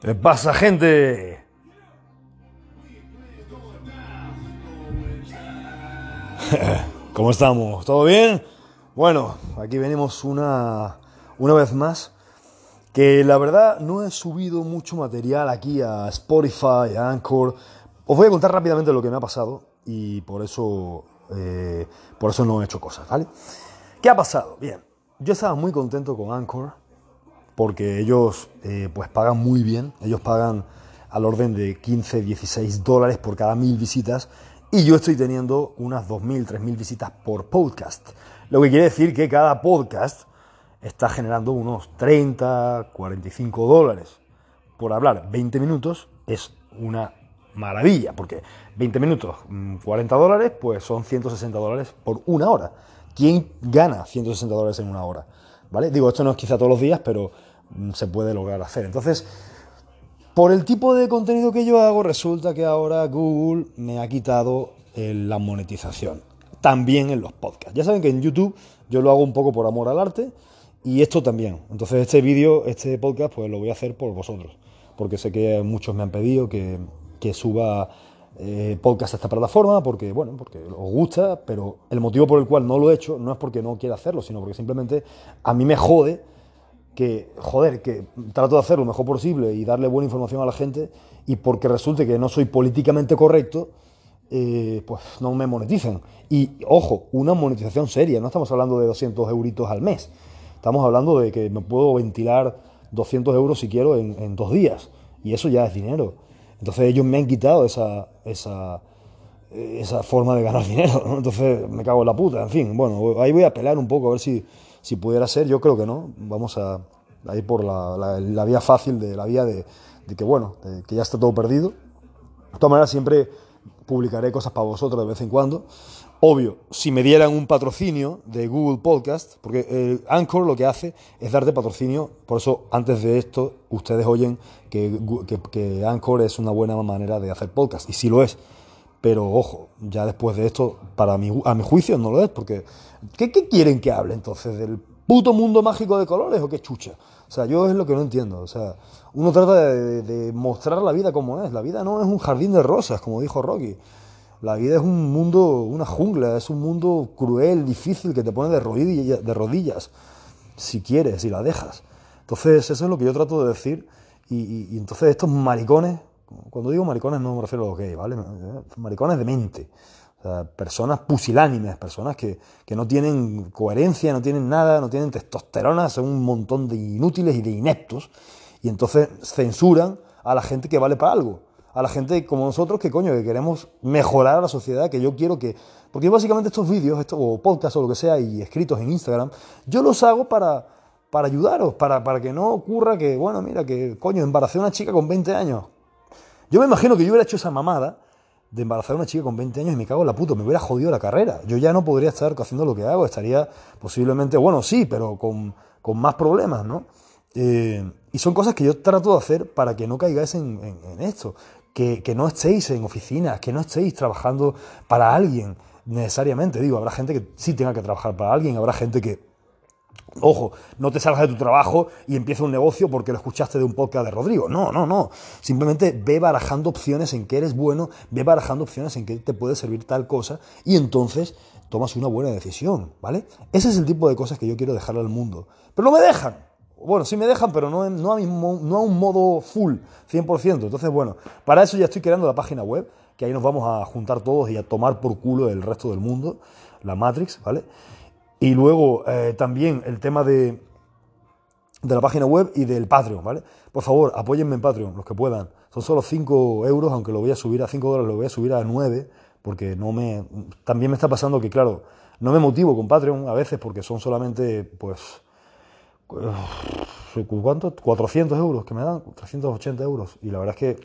¿Qué pasa, gente? ¿Cómo estamos? ¿Todo bien? Bueno, aquí venimos una, una vez más. Que la verdad no he subido mucho material aquí a Spotify, a Anchor. Os voy a contar rápidamente lo que me ha pasado y por eso, eh, por eso no he hecho cosas, ¿vale? ¿Qué ha pasado? Bien, yo estaba muy contento con Anchor porque ellos eh, pues pagan muy bien. Ellos pagan al orden de 15, 16 dólares por cada mil visitas y yo estoy teniendo unas 2.000, 3.000 visitas por podcast. Lo que quiere decir que cada podcast está generando unos 30, 45 dólares. Por hablar 20 minutos es una maravilla, porque 20 minutos, 40 mm, dólares, pues son 160 dólares por una hora. ¿Quién gana 160 dólares en una hora? ¿Vale? Digo, esto no es quizá todos los días, pero se puede lograr hacer. Entonces, por el tipo de contenido que yo hago, resulta que ahora Google me ha quitado eh, la monetización. También en los podcasts. Ya saben que en YouTube yo lo hago un poco por amor al arte y esto también. Entonces este vídeo, este podcast, pues lo voy a hacer por vosotros. Porque sé que muchos me han pedido que, suba eh, podcast a esta plataforma porque, bueno, porque os gusta, pero el motivo por el cual no lo he hecho no es porque no quiera hacerlo, sino porque simplemente a mí me jode que, joder, que trato de hacer lo mejor posible y darle buena información a la gente y porque resulte que no soy políticamente correcto, eh, pues no me monetizan. Y ojo, una monetización seria, no estamos hablando de 200 euritos al mes, estamos hablando de que me puedo ventilar 200 euros si quiero en, dos días y eso ya es dinero. Entonces ellos me han quitado esa, esa, esa forma de ganar dinero, entonces me cago en la puta, en fin, bueno, ahí voy a pelar un poco a ver si si pudiera ser, yo creo que no. Vamos a, ir por la, vía fácil de la vía de, que, bueno, que ya está todo perdido. De todas maneras, siempre publicaré cosas para vosotros de vez en cuando. Obvio, si me dieran un patrocinio de Google Podcast, porque el Anchor lo que hace es darte patrocinio, por eso antes de esto ustedes oyen que, que, Anchor es una buena manera de hacer podcast, y sí lo es. Pero ojo, ya después de esto, para a mi juicio no lo es, porque ¿qué, quieren que hable entonces? ¿Del puto mundo mágico de colores o qué chucha? O sea, yo es lo que no entiendo. O sea, uno trata de, mostrar la vida como es. La vida no es un jardín de rosas, como dijo Rocky. La vida es un mundo, una jungla, es un mundo cruel, difícil, que te pone de rodillas, si quieres, si la dejas. Entonces, eso es lo que yo trato de decir. y entonces estos maricones cuando digo maricones no me refiero a los gays, ¿vale? Maricones de mente. Personas pusilánimes, personas que, no tienen coherencia, no tienen nada, no tienen testosterona, son un montón de inútiles y de ineptos. Y entonces censuran a la gente que vale para algo. A la gente como nosotros que coño, que queremos mejorar a la sociedad, que yo quiero que... Porque básicamente estos vídeos, estos, o podcasts o lo que sea, y escritos en Instagram, yo los hago para, para ayudaros, para, para que no ocurra que, bueno, mira, que coño, embaracé a una chica con 20 años. Yo me imagino que yo hubiera hecho esa mamada de embarazar a una chica con 20 años y me cago en la puta, me hubiera jodido la carrera. Yo ya no podría estar haciendo lo que hago, estaría posiblemente, bueno, sí, pero con, más problemas, ¿no? Eh, y son cosas que yo trato de hacer para que no caigáis en, esto, que, que, no estéis en oficinas, que no estéis trabajando para alguien necesariamente. Digo, habrá gente que sí tenga que trabajar para alguien, habrá gente que Ojo, no te salgas de tu trabajo y empieza un negocio porque lo escuchaste de un podcast de Rodrigo. No, no, no. Simplemente ve barajando opciones en que eres bueno, ve barajando opciones en que te puede servir tal cosa y entonces tomas una buena decisión, ¿vale? Ese es el tipo de cosas que yo quiero dejarle al mundo. Pero no me dejan. Bueno, sí me dejan, pero no, no, a, no a un modo full, 100%. Entonces, bueno, para eso ya estoy creando la página web, que ahí nos vamos a juntar todos y a tomar por culo el resto del mundo, la Matrix, ¿vale? Y luego eh, también el tema de, de la página web y del Patreon, ¿vale? Por favor, apóyenme en Patreon, los que puedan. Son solo 5 euros, aunque lo voy a subir a 5 dólares, lo voy a subir a 9, porque no me... También me está pasando que, claro, no me motivo con Patreon a veces porque son solamente, pues... ¿Cuánto? 400 euros que me dan, 380 euros. Y la verdad es que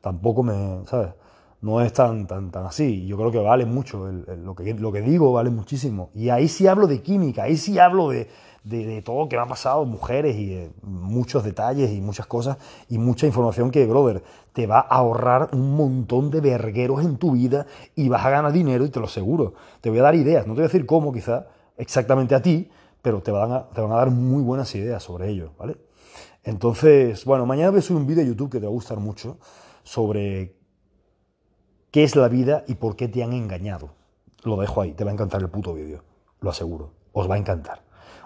tampoco me, ¿sabes? No es tan, tan, tan así. Yo creo que vale mucho, lo, que, lo que digo vale muchísimo. Y ahí sí hablo de química, ahí sí hablo de, de, todo lo que me ha pasado, mujeres y muchos detalles y muchas cosas y mucha información que, brother, te va a ahorrar un montón de vergueros en tu vida y vas a ganar dinero y te lo aseguro. Te voy a dar ideas, no te voy a decir cómo quizá exactamente a ti, pero te van a, te van a dar muy buenas ideas sobre ello, ¿vale? Entonces, bueno, mañana voy a subir un vídeo de YouTube que te va a gustar mucho sobre qué es la vida y por qué te han engañado. Lo dejo ahí, te va a encantar el puto vídeo, lo aseguro, os va a encantar,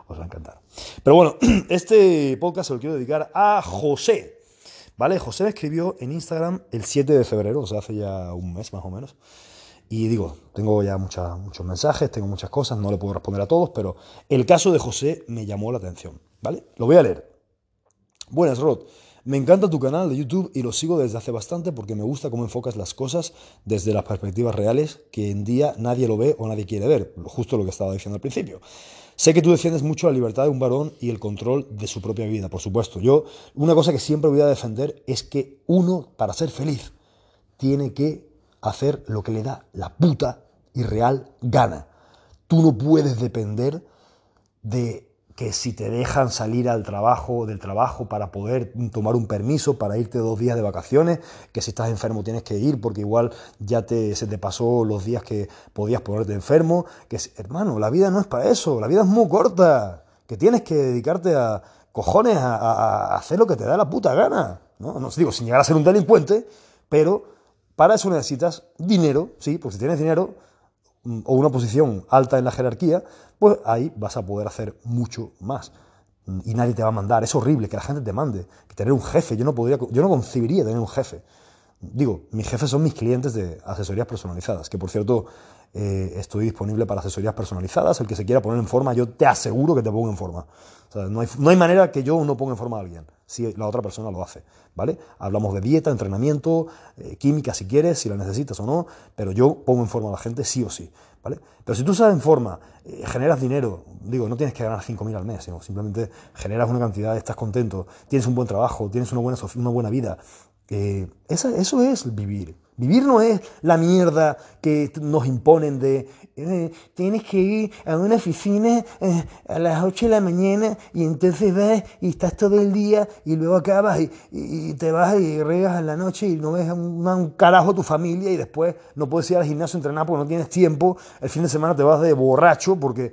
os va a encantar. Pero bueno, este podcast se lo quiero dedicar a José, ¿vale? José me escribió en Instagram el 7 de febrero, o sea, hace ya un mes más o menos. Y digo, tengo ya muchos mensajes, tengo muchas cosas, no le puedo responder a todos, pero el caso de José me llamó la atención, ¿vale? Lo voy a leer. Buenas, Rod. Me encanta tu canal de YouTube y lo sigo desde hace bastante porque me gusta cómo enfocas las cosas desde las perspectivas reales que en día nadie lo ve o nadie quiere ver, justo lo que estaba diciendo al principio. Sé que tú defiendes mucho la libertad de un varón y el control de su propia vida, por supuesto. Yo, una cosa que siempre voy a defender es que uno, para ser feliz, tiene que hacer lo que le da la puta y real gana. Tú no puedes depender de que si te dejan salir al trabajo, del trabajo para poder tomar un permiso, para irte dos días de vacaciones, que si estás enfermo tienes que ir porque igual ya te, se te pasó los días que podías ponerte enfermo, que hermano, la vida no es para eso, la vida es muy corta, que tienes que dedicarte a cojones a, hacer lo que te da la puta gana, ¿no? No digo sin llegar a ser un delincuente, pero para eso necesitas dinero, sí, porque si tienes dinero o una posición alta en la jerarquía, pues ahí vas a poder hacer mucho más. Y nadie te va a mandar. Es horrible que la gente te mande. Que tener un jefe. Yo no podría, yo no concibiría tener un jefe. Digo, mis jefes son mis clientes de asesorías personalizadas, que por cierto eh, estoy disponible para asesorías personalizadas. El que se quiera poner en forma, yo te aseguro que te pongo en forma. no, hay, no hay manera que yo no ponga en forma a alguien si la otra persona lo hace. ¿vale? Hablamos de dieta, entrenamiento, eh, química si quieres, si la necesitas o no, pero yo pongo en forma a la gente sí o sí. ¿vale? Pero si tú sabes en forma, eh, generas dinero, digo, no tienes que ganar 5.000 al mes, sino simplemente generas una cantidad, estás contento, tienes un buen trabajo, tienes una buena, una buena vida, eh, eso es vivir. Vivir no es la mierda que nos imponen de tienes que ir a una oficina eh, a las 8 de la mañana y entonces vas y estás todo el día y luego acabas y, te vas y regas en la noche y no ves un, un, carajo tu familia y después no puedes ir al gimnasio a entrenar porque no tienes tiempo. El fin de semana te vas de borracho porque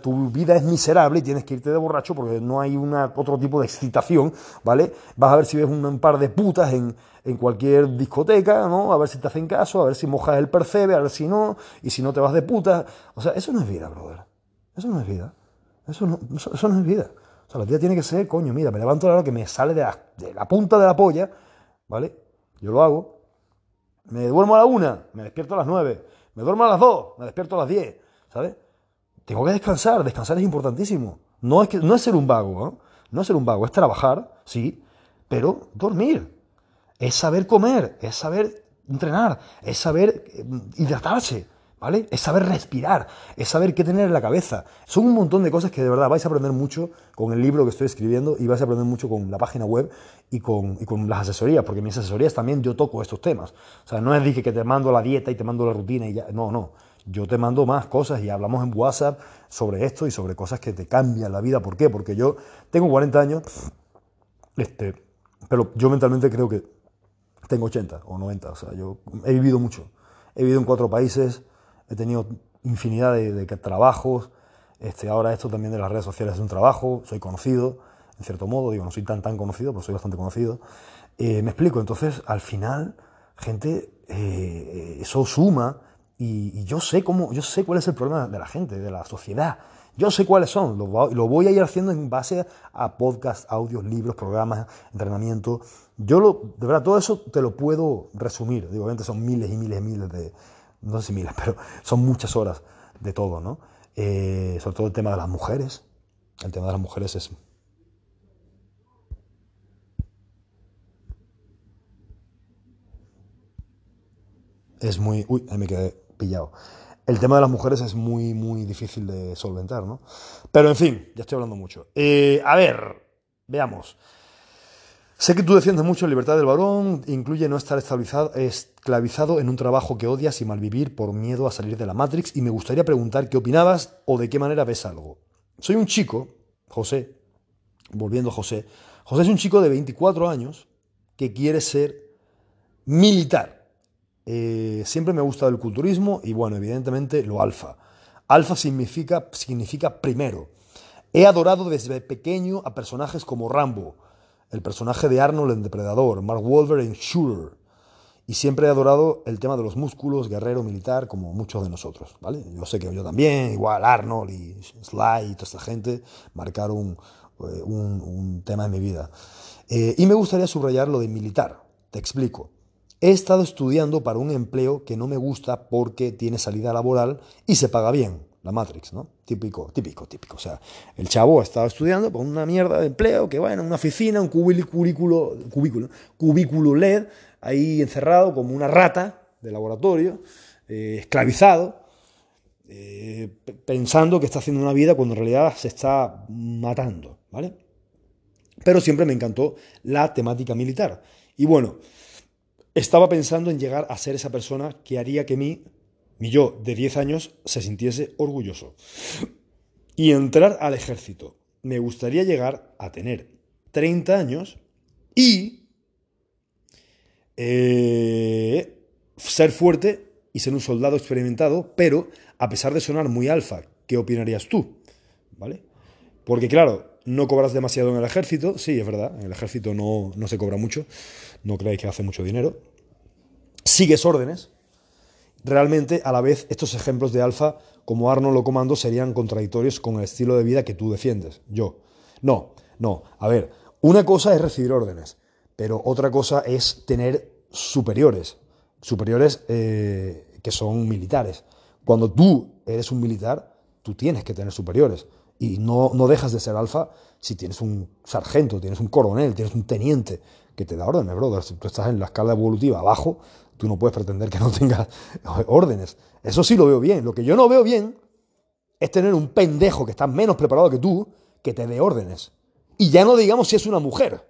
tu vida es miserable y tienes que irte de borracho porque no hay una, otro tipo de excitación, ¿vale? Vas a ver si ves un, par de putas en, en, cualquier discoteca, ¿no? A ver si te hacen caso, a ver si mojas el percebe, a ver si no, y si no te vas de putas. O sea, eso no es vida, brother. Eso no es vida. Eso no, eso, no es vida. O sea, la vida tiene que ser, coño, mira, me levanto a la hora que me sale de la, de la punta de la polla, ¿vale? Yo lo hago. Me duermo a la una, me despierto a las nueve. Me duermo a las dos, me despierto a las diez, ¿sabes? Tengo que descansar, descansar es importantísimo. No es, que, no es ser un vago, ¿no? no es ser un vago, es trabajar, sí, pero dormir. Es saber comer, es saber entrenar, es saber eh, hidratarse, Es saber respirar, es saber qué tener en la cabeza. Son un montón de cosas que de verdad vais a aprender mucho con el libro que estoy escribiendo y vais a aprender mucho con la página web y con, y con las asesorías, porque en mis asesorías también yo toco estos temas. O sea, no es dije que te mando la dieta y te mando la rutina no, no yo te mando más cosas y hablamos en WhatsApp sobre esto y sobre cosas que te cambian la vida. ¿Por qué? Porque yo tengo 40 años, este, pero yo mentalmente creo que tengo 80 o 90. O sea, yo he vivido mucho. He vivido en cuatro países, he tenido infinidad de, trabajos. Este, ahora esto también de las redes sociales es un trabajo, soy conocido, en cierto modo, digo, no soy tan tan conocido, pero soy bastante conocido. Eh, me explico, entonces al final, gente, eh, eso suma y, yo sé cómo, yo sé cuál es el problema de la gente, de la sociedad. Yo sé cuáles son, lo, voy a ir haciendo en base a podcasts, audios, libros, programas, entrenamiento. Yo, lo, de verdad, todo eso te lo puedo resumir. Digo, obviamente son miles y miles y miles de, no sé si miles, pero son muchas horas de todo, ¿no? Eh, sobre todo el tema de las mujeres. El tema de las mujeres es es muy... Uy, ahí me quedé pillado. El tema de las mujeres es muy, muy difícil de solventar, ¿no? Pero en fin, ya estoy hablando mucho. Eh, a ver, veamos. Sé que tú defiendes mucho la libertad del varón, incluye no estar esclavizado en un trabajo que odias y malvivir por miedo a salir de la Matrix, y me gustaría preguntar qué opinabas o de qué manera ves algo. Soy un chico, José, volviendo a José, José es un chico de 24 años que quiere ser militar. Eh, siempre me ha gustado el culturismo y bueno, evidentemente lo alfa. Alfa significa, significa primero. He adorado desde pequeño a personajes como Rambo, el personaje de Arnold en Depredador, Mark Wahlberg en Shooter. Y siempre he adorado el tema de los músculos, guerrero, militar, como muchos de nosotros, ¿vale? Yo sé que yo también, igual Arnold y Sly y toda esta gente marcaron eh, un, tema en mi vida. Eh, y me gustaría subrayar lo de militar. Te explico. He estado estudiando para un empleo que no me gusta porque tiene salida laboral y se paga bien. La Matrix, ¿no? Típico, típico, típico. O sea, el chavo ha estado estudiando para una mierda de empleo que, bueno, una oficina, un cubículo, cubículo, cubículo LED, ahí encerrado como una rata de laboratorio, eh, esclavizado, eh, pensando que está haciendo una vida cuando en realidad se está matando, ¿vale? Pero siempre me encantó la temática militar. Y bueno, estaba pensando en llegar a ser esa persona que haría que mí mi yo de 10 años se sintiese orgulloso. Y entrar al ejército. Me gustaría llegar a tener 30 años y eh, ser fuerte y ser un soldado experimentado, pero a pesar de sonar muy alfa, ¿qué opinarías tú? ¿Vale? Porque claro, no cobras demasiado en el ejército, sí, es verdad, en el ejército no, no se cobra mucho, no creéis que hace mucho dinero. Sigues órdenes, realmente a la vez estos ejemplos de alfa como Arnold o Comando serían contradictorios con el estilo de vida que tú defiendes, yo. No, no, a ver, una cosa es recibir órdenes, pero otra cosa es tener superiores, superiores eh, que son militares. Cuando tú eres un militar, tú tienes que tener superiores. Y no, no dejas de ser alfa si tienes un sargento, tienes un coronel, tienes un teniente que te da órdenes, brother. Si tú estás en la escala evolutiva abajo, tú no puedes pretender que no tengas órdenes. Eso sí lo veo bien. Lo que yo no veo bien es tener un pendejo que está menos preparado que tú que te dé órdenes. Y ya no digamos si es una mujer.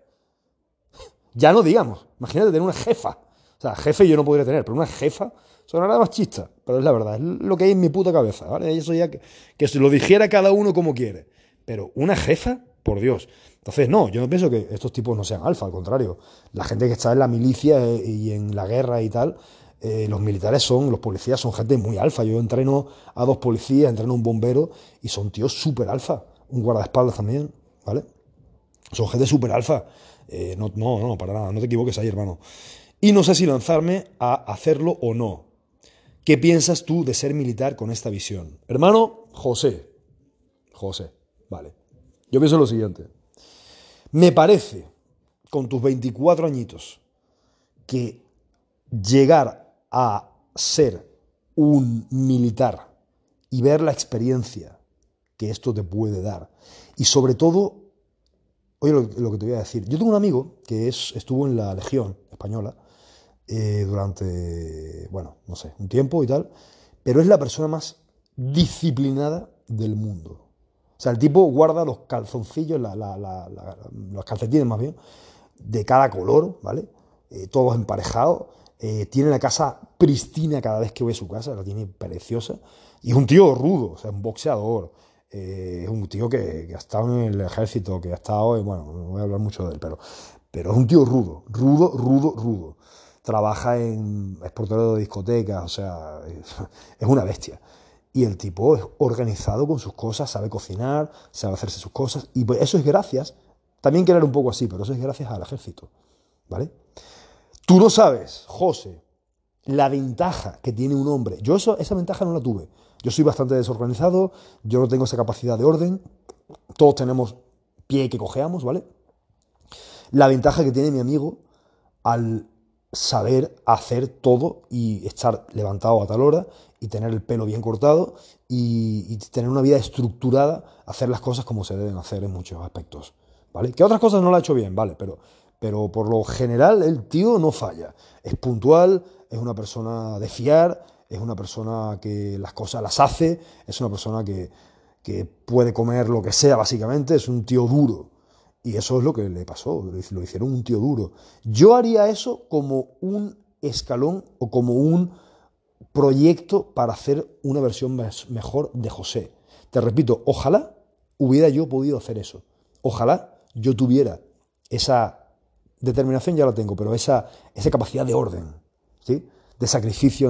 Ya no digamos. Imagínate tener una jefa. O sea, jefe yo no podría tener, pero una jefa sonará más chista. Pero es la verdad, es lo que hay en mi puta cabeza. ¿vale? Eso ya que, que lo dijera cada uno como quiere. Pero una jefa, por Dios. Entonces, no, yo no pienso que estos tipos no sean alfa, al contrario. La gente que está en la milicia eh, y en la guerra y tal, eh, los militares son, los policías son gente muy alfa. Yo entreno a dos policías, entreno a un bombero y son tíos súper alfa. Un guardaespaldas también, ¿vale? Son gente súper alfa. Eh, no, no, no, para nada, no te equivoques ahí, hermano. Y no sé si lanzarme a hacerlo o no. ¿Qué piensas tú de ser militar con esta visión? Hermano, José. José, vale. Yo pienso lo siguiente. Me parece, con tus 24 añitos, que llegar a ser un militar y ver la experiencia que esto te puede dar, y sobre todo, oye lo, que te voy a decir, yo tengo un amigo que es, estuvo en la Legión Española eh, durante, bueno, no sé, un tiempo y tal, pero es la persona más disciplinada del mundo. Sea, el tipo guarda los calzoncillos, los calcetines más bien, de cada color, ¿vale? Eh, todos emparejados. Eh, tiene la casa pristina cada vez que voy a su casa, la tiene preciosa. Y es un tío rudo, o sea, un boxeador. Eh, es un tío que, ha estado en el ejército, que ha estado, bueno, no voy a hablar mucho de él, pero, pero es un tío rudo, rudo, rudo, rudo. Trabaja en, es de discotecas, o sea, es una bestia. Y el tipo es organizado con sus cosas, sabe cocinar, sabe hacerse sus cosas. Y pues eso es gracias, también querer un poco así, pero eso es gracias al ejército. ¿Vale? Tú no sabes, José, la ventaja que tiene un hombre. Yo eso, esa ventaja no la tuve. Yo soy bastante desorganizado, yo no tengo esa capacidad de orden. Todos tenemos pie que cojeamos, ¿vale? La ventaja que tiene mi amigo al saber hacer todo y estar levantado a tal hora y tener el pelo bien cortado y, tener una vida estructurada, hacer las cosas como se deben hacer en muchos aspectos, ¿vale? Que otras cosas no lo ha hecho bien, ¿vale? Pero, pero por lo general el tío no falla, es puntual, es una persona de fiar, es una persona que las cosas las hace, es una persona que, que puede comer lo que sea básicamente, es un tío duro, y eso es lo que le pasó, lo hicieron un tío duro. Yo haría eso como un escalón o como un proyecto para hacer una versión mejor de José. Te repito, ojalá hubiera yo podido hacer eso. Ojalá yo tuviera esa determinación, ya la tengo, pero esa, esa capacidad de orden, ¿sí? De sacrificio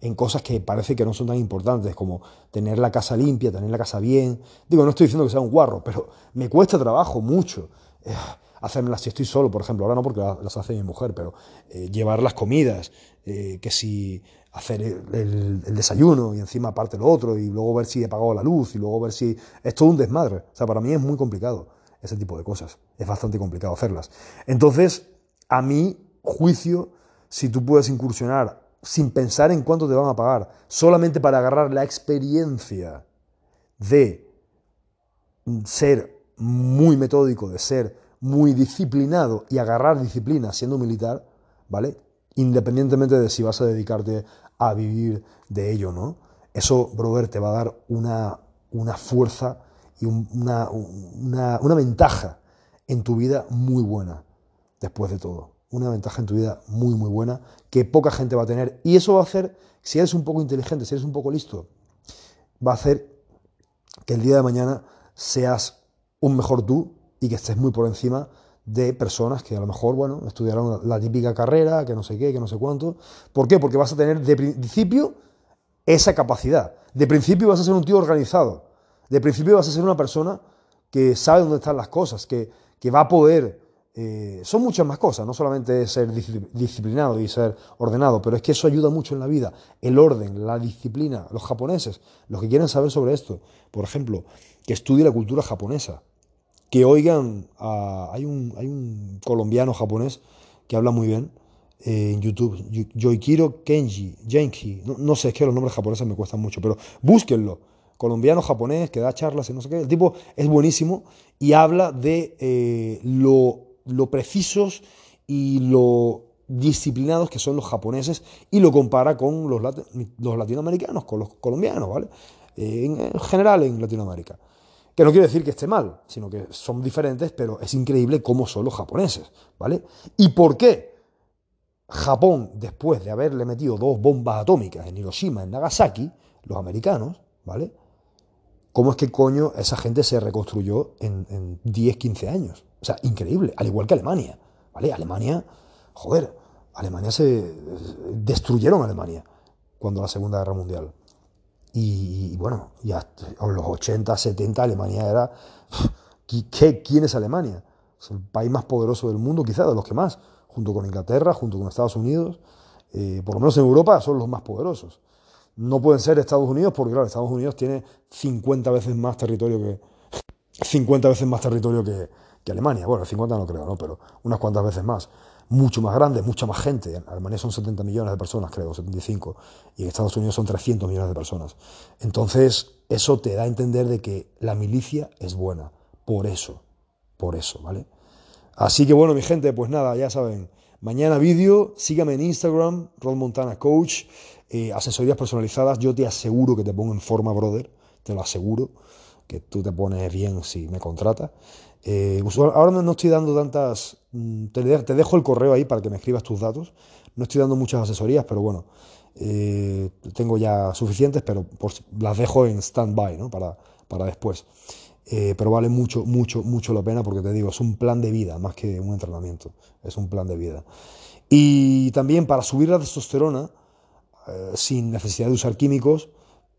en, cosas que parece que no son tan importantes, como tener la casa limpia, tener la casa bien. Digo, no estoy diciendo que sea un guarro, pero me cuesta trabajo mucho. Eh, hacérmelas si estoy solo, por ejemplo, ahora no porque las hace mi mujer, pero eh, llevar las comidas, eh, que si hacer el, desayuno y encima aparte lo otro y luego ver si he pagado la luz y luego ver si... Es todo un desmadre. O sea, para mí es muy complicado ese tipo de cosas. Es bastante complicado hacerlas. Entonces, a mi juicio, si tú puedes incursionar sin pensar en cuánto te van a pagar, solamente para agarrar la experiencia de ser muy metódico, de ser muy disciplinado y agarrar disciplina siendo militar, ¿vale? Independientemente de si vas a dedicarte a vivir de ello, ¿no? Eso, brother, te va a dar una, una fuerza y una, una, una ventaja en tu vida muy buena, después de todo. Una ventaja en tu vida muy, muy buena que poca gente va a tener. Y eso va a hacer, si eres un poco inteligente, si eres un poco listo, va a hacer que el día de mañana seas un mejor tú y que estés muy por encima de personas que a lo mejor, bueno, estudiaron la típica carrera, que no sé qué, que no sé cuánto. ¿Por qué? Porque vas a tener de principio esa capacidad. De principio vas a ser un tío organizado. De principio vas a ser una persona que sabe dónde están las cosas, que, que va a poder... Eh, son muchas más cosas, no solamente ser disciplinado y ser ordenado, pero es que eso ayuda mucho en la vida. El orden, la disciplina. Los japoneses, los que quieren saber sobre esto, por ejemplo, que estudie la cultura japonesa que oigan, hay, un, hay un colombiano japonés que habla muy bien eh, en YouTube, Yoikiro Kenji, Genki, no, sé, es que los nombres japoneses me cuestan mucho, pero búsquenlo. Colombiano japonés que da charlas y no sé qué. El tipo es buenísimo y habla de eh, lo, lo precisos y lo disciplinados que son los japoneses y lo compara con los, los latinoamericanos, con los colombianos, ¿vale? Eh, en general en Latinoamérica. Que no quiere decir que esté mal, sino que son diferentes, pero es increíble cómo son los japoneses, ¿vale? ¿Y por qué Japón, después de haberle metido dos bombas atómicas en Hiroshima, en Nagasaki, los americanos, ¿vale? ¿Cómo es que coño esa gente se reconstruyó en, en 10, 15 años? O sea, increíble, al igual que Alemania, ¿vale? Alemania, joder, Alemania se... destruyeron Alemania cuando la Segunda Guerra Mundial. Y, bueno, ya en los 80, 70 Alemania era... ¿qué, ¿Quién es Alemania? Es el país más poderoso del mundo, quizá de los que más, junto con Inglaterra, junto con Estados Unidos. Eh, por lo menos en Europa son los más poderosos. No pueden ser Estados Unidos porque, claro, Estados Unidos tiene 50 veces más territorio que... 50 veces más territorio que, que Alemania. Bueno, 50 no creo, ¿no? Pero unas cuantas veces más mucho más grande, mucha más gente. En Alemania son 70 millones de personas, creo, 75, y en Estados Unidos son 300 millones de personas. Entonces, eso te da a entender de que la milicia es buena, por eso, por eso, ¿vale? Así que bueno, mi gente, pues nada, ya saben, mañana vídeo, sígame en Instagram, Rod Montana Coach, eh, asesorías personalizadas, yo te aseguro que te pongo en forma, brother, te lo aseguro, que tú te pones bien si me contratas. Eh, ahora no estoy dando tantas... Mm, te, dejo el correo ahí para que me escribas tus datos. No estoy dando muchas asesorías, pero bueno, eh, tengo ya suficientes, pero las dejo en stand-by ¿no? para, para después. Pero vale mucho, mucho, mucho la pena porque te digo, es un plan de vida más que un entrenamiento, es un plan de vida. Y también para subir la testosterona, sin necesidad de usar químicos,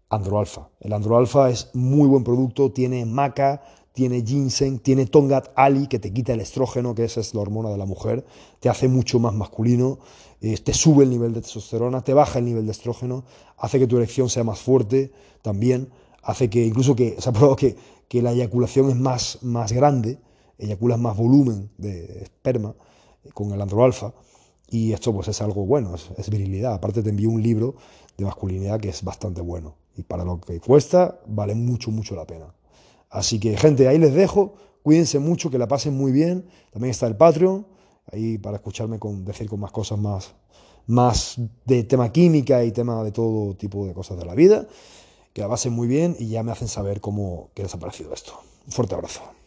Androalfa. El Androalfa es muy buen producto, tiene maca, tiene ginseng, tiene Tongat Ali, que te quita el estrógeno, que esa es la hormona de la mujer, te hace mucho más masculino, eh, te sube el nivel de testosterona, te baja el nivel de estrógeno, hace que tu erección sea más fuerte también, hace que incluso que se ha probado que, que la eyaculación es más, más grande, eyaculas más volumen de esperma eh, con el androalfa, y esto pues es algo bueno, es, virilidad. Aparte te envío un libro de masculinidad que es bastante bueno, y para lo que cuesta vale mucho, mucho la pena. Así que, gente, ahí les dejo. Cuídense mucho, que la pasen muy bien. También está el Patreon, ahí para escucharme con, decir con más cosas más, más de tema química y tema de todo tipo de cosas de la vida. Que la pasen muy bien y ya me hacen saber cómo que les ha parecido esto. Un fuerte abrazo.